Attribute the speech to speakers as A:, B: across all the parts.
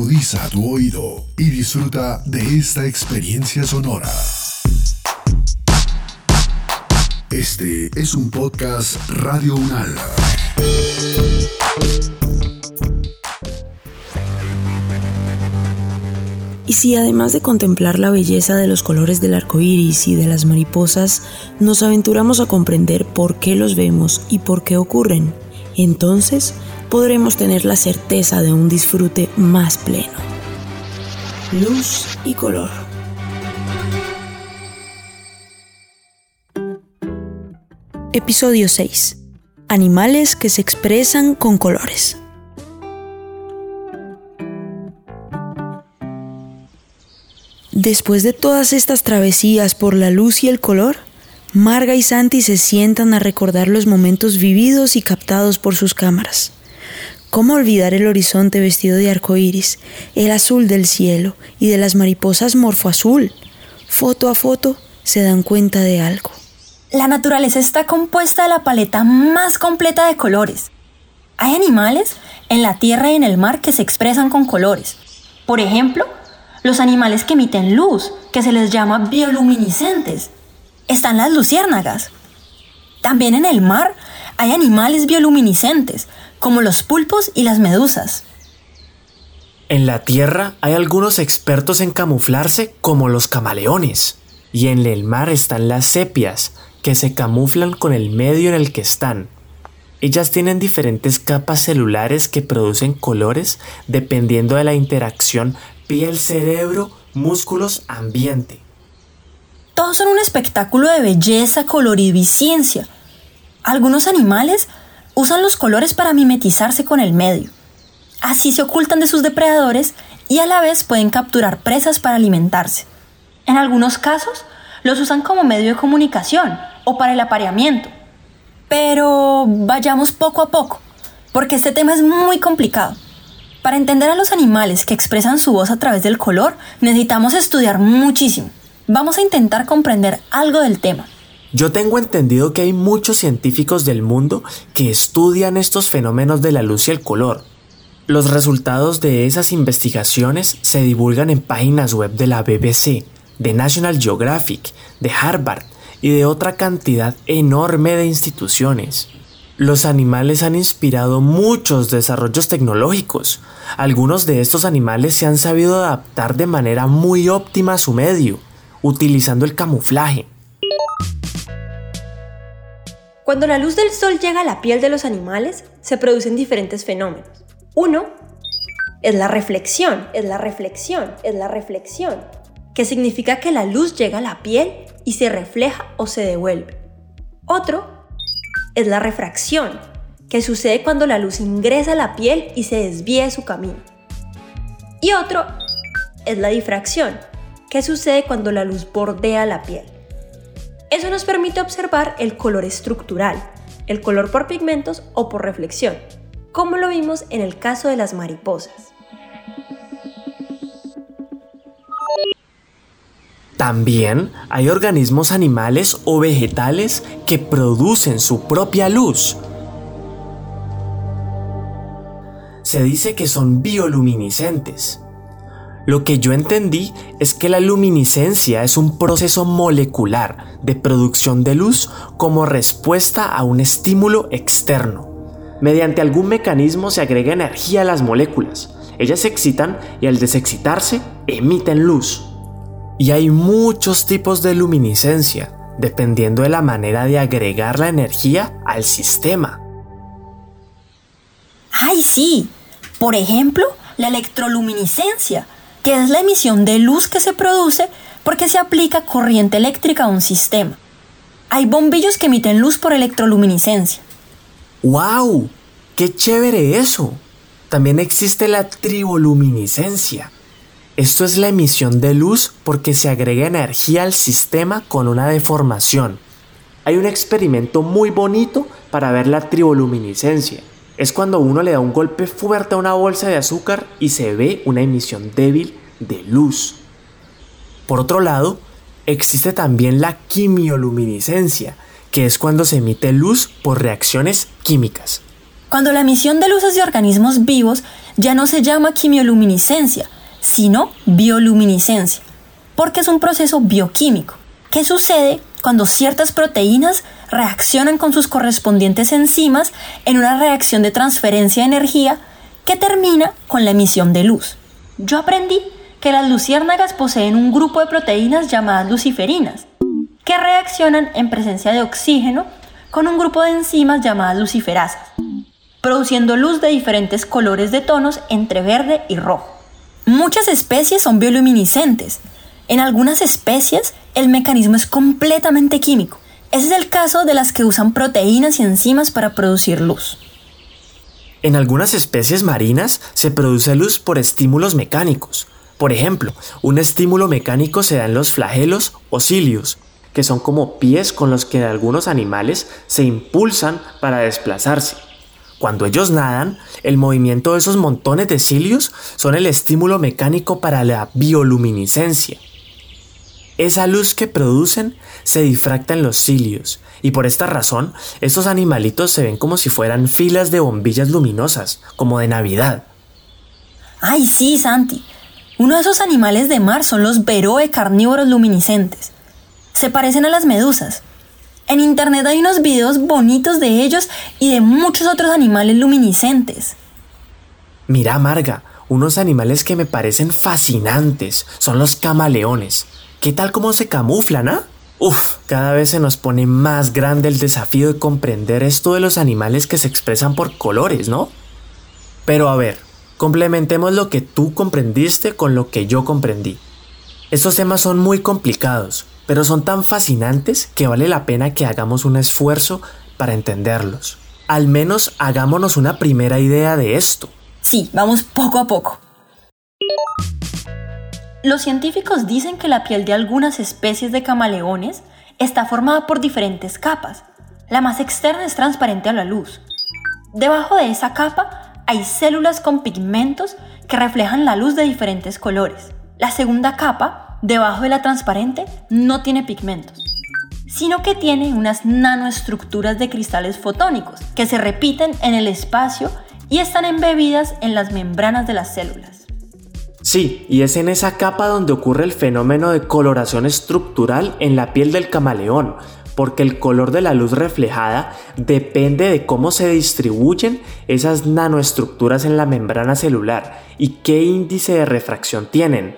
A: Agudiza tu oído y disfruta de esta experiencia sonora. Este es un podcast Radio Unal.
B: Y si además de contemplar la belleza de los colores del arco iris y de las mariposas, nos aventuramos a comprender por qué los vemos y por qué ocurren, entonces podremos tener la certeza de un disfrute más pleno. Luz y color. Episodio 6. Animales que se expresan con colores. Después de todas estas travesías por la luz y el color, Marga y Santi se sientan a recordar los momentos vividos y captados por sus cámaras. ¿Cómo olvidar el horizonte vestido de arco iris, el azul del cielo y de las mariposas morfoazul? Foto a foto se dan cuenta de algo.
C: La naturaleza está compuesta de la paleta más completa de colores. Hay animales en la tierra y en el mar que se expresan con colores. Por ejemplo, los animales que emiten luz, que se les llama bioluminiscentes. Están las luciérnagas. También en el mar hay animales bioluminiscentes, como los pulpos y las medusas.
D: En la Tierra hay algunos expertos en camuflarse como los camaleones. Y en el mar están las sepias, que se camuflan con el medio en el que están. Ellas tienen diferentes capas celulares que producen colores dependiendo de la interacción piel, cerebro, músculos, ambiente.
C: Todos son un espectáculo de belleza, colorido y ciencia. Algunos animales usan los colores para mimetizarse con el medio. Así se ocultan de sus depredadores y a la vez pueden capturar presas para alimentarse. En algunos casos, los usan como medio de comunicación o para el apareamiento. Pero vayamos poco a poco, porque este tema es muy complicado. Para entender a los animales que expresan su voz a través del color, necesitamos estudiar muchísimo. Vamos a intentar comprender algo del tema.
D: Yo tengo entendido que hay muchos científicos del mundo que estudian estos fenómenos de la luz y el color. Los resultados de esas investigaciones se divulgan en páginas web de la BBC, de National Geographic, de Harvard y de otra cantidad enorme de instituciones. Los animales han inspirado muchos desarrollos tecnológicos. Algunos de estos animales se han sabido adaptar de manera muy óptima a su medio, utilizando el camuflaje.
E: Cuando la luz del sol llega a la piel de los animales, se producen diferentes fenómenos. Uno es la reflexión, es la reflexión, es la reflexión, que significa que la luz llega a la piel y se refleja o se devuelve. Otro es la refracción, que sucede cuando la luz ingresa a la piel y se desvía de su camino. Y otro es la difracción, que sucede cuando la luz bordea la piel. Eso nos permite observar el color estructural, el color por pigmentos o por reflexión, como lo vimos en el caso de las mariposas.
D: También hay organismos animales o vegetales que producen su propia luz. Se dice que son bioluminiscentes. Lo que yo entendí es que la luminiscencia es un proceso molecular de producción de luz como respuesta a un estímulo externo. Mediante algún mecanismo se agrega energía a las moléculas. Ellas se excitan y al desexcitarse emiten luz. Y hay muchos tipos de luminiscencia, dependiendo de la manera de agregar la energía al sistema.
C: ¡Ay, sí! Por ejemplo, la electroluminiscencia, que es la emisión de luz que se produce porque se aplica corriente eléctrica a un sistema. Hay bombillos que emiten luz por electroluminiscencia.
D: ¡Wow! ¡Qué chévere eso! También existe la triboluminiscencia, esto es la emisión de luz porque se agrega energía al sistema con una deformación. Hay un experimento muy bonito para ver la triboluminiscencia. Es cuando uno le da un golpe fuerte a una bolsa de azúcar y se ve una emisión débil de luz. Por otro lado, existe también la quimioluminiscencia, que es cuando se emite luz por reacciones químicas.
C: cuando la emisión de luces de organismos vivos ya no se llama quimioluminiscencia, sino bioluminiscencia, porque es un proceso bioquímico. ¿Qué sucede cuando ciertas proteínas reaccionan con sus correspondientes enzimas en una reacción de transferencia de energía que termina con la emisión de luz? Yo aprendí que las luciérnagas poseen un grupo de proteínas llamadas luciferinas, que reaccionan en presencia de oxígeno con un grupo de enzimas llamadas luciferasas, produciendo luz de diferentes colores de tonos entre verde y rojo. Muchas especies son bioluminiscentes. En algunas especies el mecanismo es completamente químico. Ese es el caso de las que usan proteínas y enzimas para producir luz.
D: En algunas especies marinas se produce luz por estímulos mecánicos. Por ejemplo, un estímulo mecánico se da en los flagelos o cilios, que son como pies con los que algunos animales se impulsan para desplazarse. Cuando ellos nadan, el movimiento de esos montones de cilios son el estímulo mecánico para la bioluminiscencia. Esa luz que producen se difracta en los cilios y por esta razón estos animalitos se ven como si fueran filas de bombillas luminosas, como de Navidad.
C: Ay, sí, Santi. Uno de esos animales de mar son los veroe carnívoros luminiscentes. Se parecen a las medusas, en internet hay unos videos bonitos de ellos y de muchos otros animales luminiscentes.
D: Mira, Marga, unos animales que me parecen fascinantes son los camaleones. ¿Qué tal cómo se camuflan, ah? Uf, cada vez se nos pone más grande el desafío de comprender esto de los animales que se expresan por colores, ¿no? Pero a ver, complementemos lo que tú comprendiste con lo que yo comprendí. Estos temas son muy complicados, pero son tan fascinantes que vale la pena que hagamos un esfuerzo para entenderlos. Al menos hagámonos una primera idea de esto.
C: Sí, vamos poco a poco. Los científicos dicen que la piel de algunas especies de camaleones está formada por diferentes capas. La más externa es transparente a la luz. Debajo de esa capa hay células con pigmentos que reflejan la luz de diferentes colores. La segunda capa debajo de la transparente no tiene pigmentos, sino que tiene unas nanoestructuras de cristales fotónicos que se repiten en el espacio y están embebidas en las membranas de las células.
D: Sí, y es en esa capa donde ocurre el fenómeno de coloración estructural en la piel del camaleón, porque el color de la luz reflejada depende de cómo se distribuyen esas nanoestructuras en la membrana celular y qué índice de refracción tienen.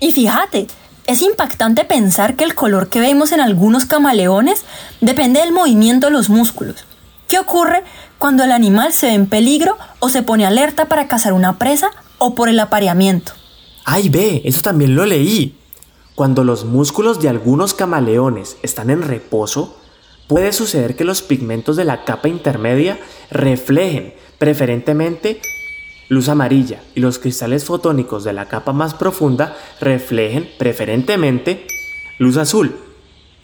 C: Y fíjate, es impactante pensar que el color que vemos en algunos camaleones depende del movimiento de los músculos. ¿Qué ocurre cuando el animal se ve en peligro o se pone alerta para cazar una presa o por el apareamiento?
D: ¡Ay, ve! Eso también lo leí. Cuando los músculos de algunos camaleones están en reposo, puede suceder que los pigmentos de la capa intermedia reflejen preferentemente luz amarilla y los cristales fotónicos de la capa más profunda reflejen preferentemente luz azul.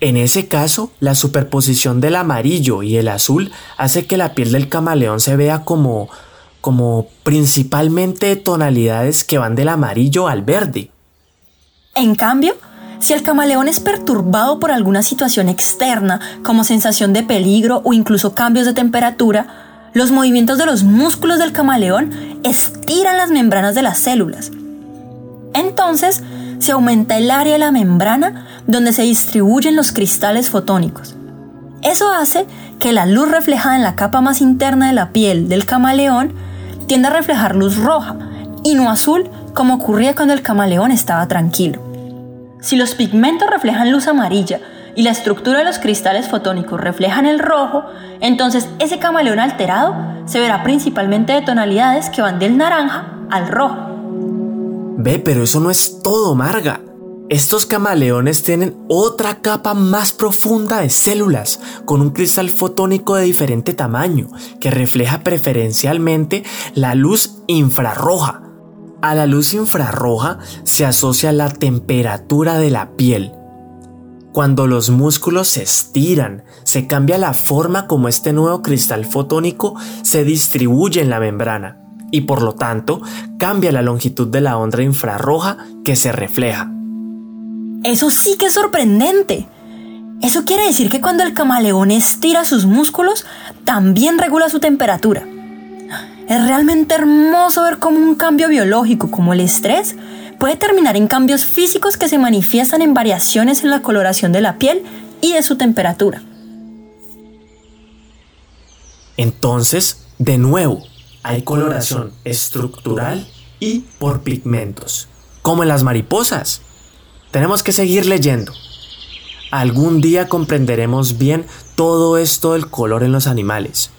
D: En ese caso, la superposición del amarillo y el azul hace que la piel del camaleón se vea como como principalmente tonalidades que van del amarillo al verde.
C: En cambio, si el camaleón es perturbado por alguna situación externa, como sensación de peligro o incluso cambios de temperatura, los movimientos de los músculos del camaleón estiran las membranas de las células. Entonces, se aumenta el área de la membrana donde se distribuyen los cristales fotónicos. Eso hace que la luz reflejada en la capa más interna de la piel del camaleón tienda a reflejar luz roja y no azul como ocurría cuando el camaleón estaba tranquilo. Si los pigmentos reflejan luz amarilla y la estructura de los cristales fotónicos reflejan el rojo, entonces ese camaleón alterado se verá principalmente de tonalidades que van del naranja al rojo.
D: Ve, pero eso no es todo, Marga. Estos camaleones tienen otra capa más profunda de células, con un cristal fotónico de diferente tamaño, que refleja preferencialmente la luz infrarroja. A la luz infrarroja se asocia la temperatura de la piel, cuando los músculos se estiran, se cambia la forma como este nuevo cristal fotónico se distribuye en la membrana y por lo tanto cambia la longitud de la onda infrarroja que se refleja.
C: Eso sí que es sorprendente. Eso quiere decir que cuando el camaleón estira sus músculos, también regula su temperatura. Es realmente hermoso ver cómo un cambio biológico como el estrés puede terminar en cambios físicos que se manifiestan en variaciones en la coloración de la piel y de su temperatura.
D: Entonces, de nuevo, hay coloración estructural y por pigmentos, como en las mariposas. Tenemos que seguir leyendo. Algún día comprenderemos bien todo esto del color en los animales.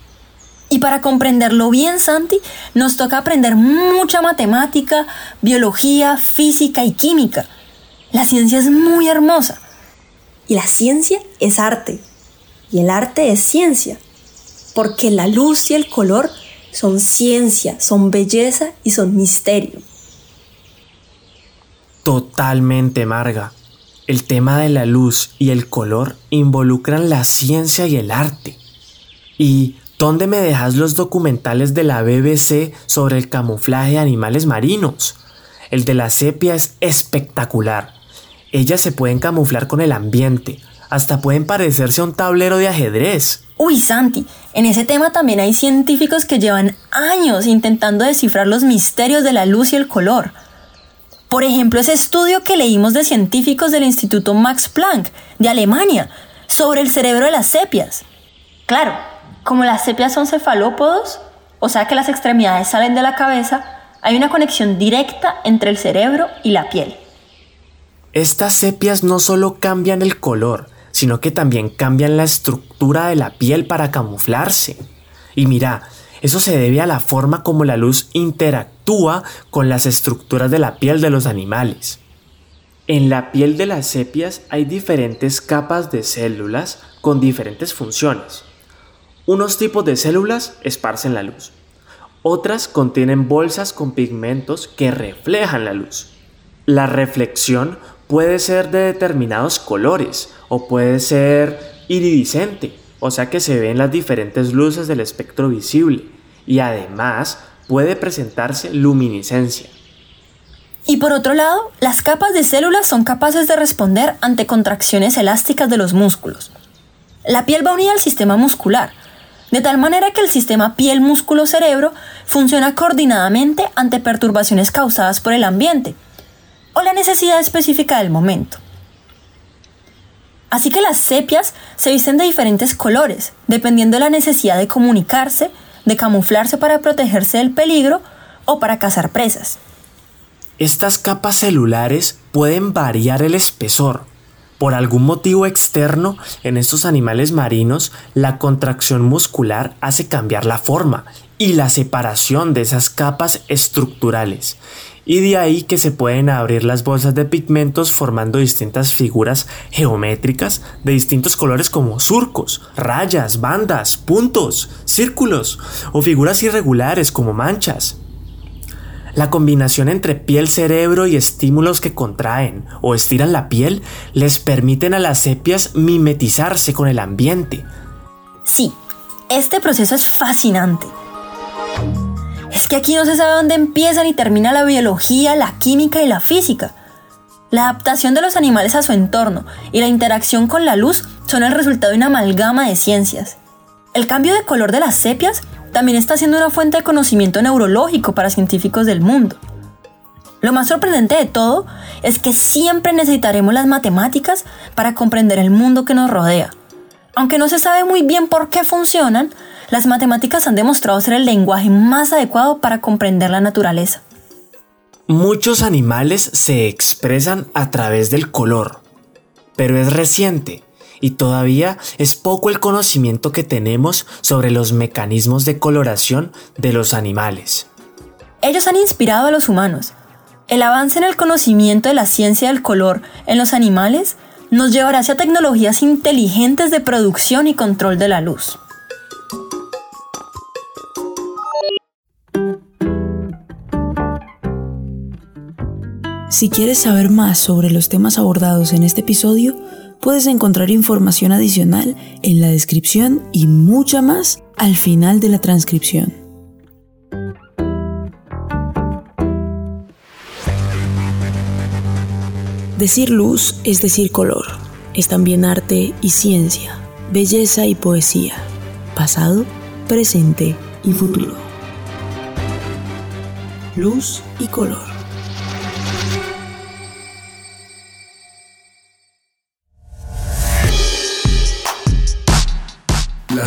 C: Y para comprenderlo bien, Santi, nos toca aprender mucha matemática, biología, física y química. La ciencia es muy hermosa.
E: Y la ciencia es arte. Y el arte es ciencia. Porque la luz y el color son ciencia, son belleza y son misterio.
D: Totalmente, Marga. El tema de la luz y el color involucran la ciencia y el arte. Y ¿Dónde me dejas los documentales de la BBC sobre el camuflaje de animales marinos? El de la sepia es espectacular. Ellas se pueden camuflar con el ambiente, hasta pueden parecerse a un tablero de ajedrez.
C: Uy, Santi, en ese tema también hay científicos que llevan años intentando descifrar los misterios de la luz y el color. Por ejemplo, ese estudio que leímos de científicos del Instituto Max Planck de Alemania sobre el cerebro de las sepias. Claro, como las sepias son cefalópodos, o sea que las extremidades salen de la cabeza, hay una conexión directa entre el cerebro y la piel.
D: Estas sepias no solo cambian el color, sino que también cambian la estructura de la piel para camuflarse. Y mira, eso se debe a la forma como la luz interactúa con las estructuras de la piel de los animales. En la piel de las sepias hay diferentes capas de células con diferentes funciones. Unos tipos de células esparcen la luz. Otras contienen bolsas con pigmentos que reflejan la luz. La reflexión puede ser de determinados colores o puede ser iridiscente, o sea que se ven las diferentes luces del espectro visible y además puede presentarse luminiscencia.
C: Y por otro lado, las capas de células son capaces de responder ante contracciones elásticas de los músculos. La piel va unida al sistema muscular, de tal manera que el sistema piel-músculo-cerebro funciona coordinadamente ante perturbaciones causadas por el ambiente o la necesidad específica del momento. Así que las sepias se visten de diferentes colores, dependiendo de la necesidad de comunicarse, de camuflarse para protegerse del peligro o para cazar presas.
D: Estas capas celulares pueden variar el espesor, por algún motivo externo, en estos animales marinos, la contracción muscular hace cambiar la forma y la separación de esas capas estructurales. Y de ahí que se pueden abrir las bolsas de pigmentos formando distintas figuras geométricas de distintos colores como surcos, rayas, bandas, puntos, círculos o figuras irregulares como manchas. La combinación entre piel-cerebro y estímulos que contraen o estiran la piel les permiten a las sepias mimetizarse con el ambiente.
C: Sí, este proceso es fascinante. Es que aquí no se sabe dónde empieza ni termina la biología, la química y la física. La adaptación de los animales a su entorno y la interacción con la luz son el resultado de una amalgama de ciencias. El cambio de color de las sepias también está siendo una fuente de conocimiento neurológico para científicos del mundo. Lo más sorprendente de todo es que siempre necesitaremos las matemáticas para comprender el mundo que nos rodea. Aunque no se sabe muy bien por qué funcionan, las matemáticas han demostrado ser el lenguaje más adecuado para comprender la naturaleza.
D: Muchos animales se expresan a través del color, pero es reciente y todavía es poco el conocimiento que tenemos sobre los mecanismos de coloración de los animales.
C: Ellos han inspirado a los humanos. El avance en el conocimiento de la ciencia del color en los animales nos llevará hacia tecnologías inteligentes de producción y control de la luz.
B: Si quieres saber más sobre los temas abordados en este episodio, puedes encontrar información adicional en la descripción y mucha más al final de la transcripción. Decir luz es decir color. es también arte y ciencia, belleza y poesía, pasado, presente y futuro. Luz y color.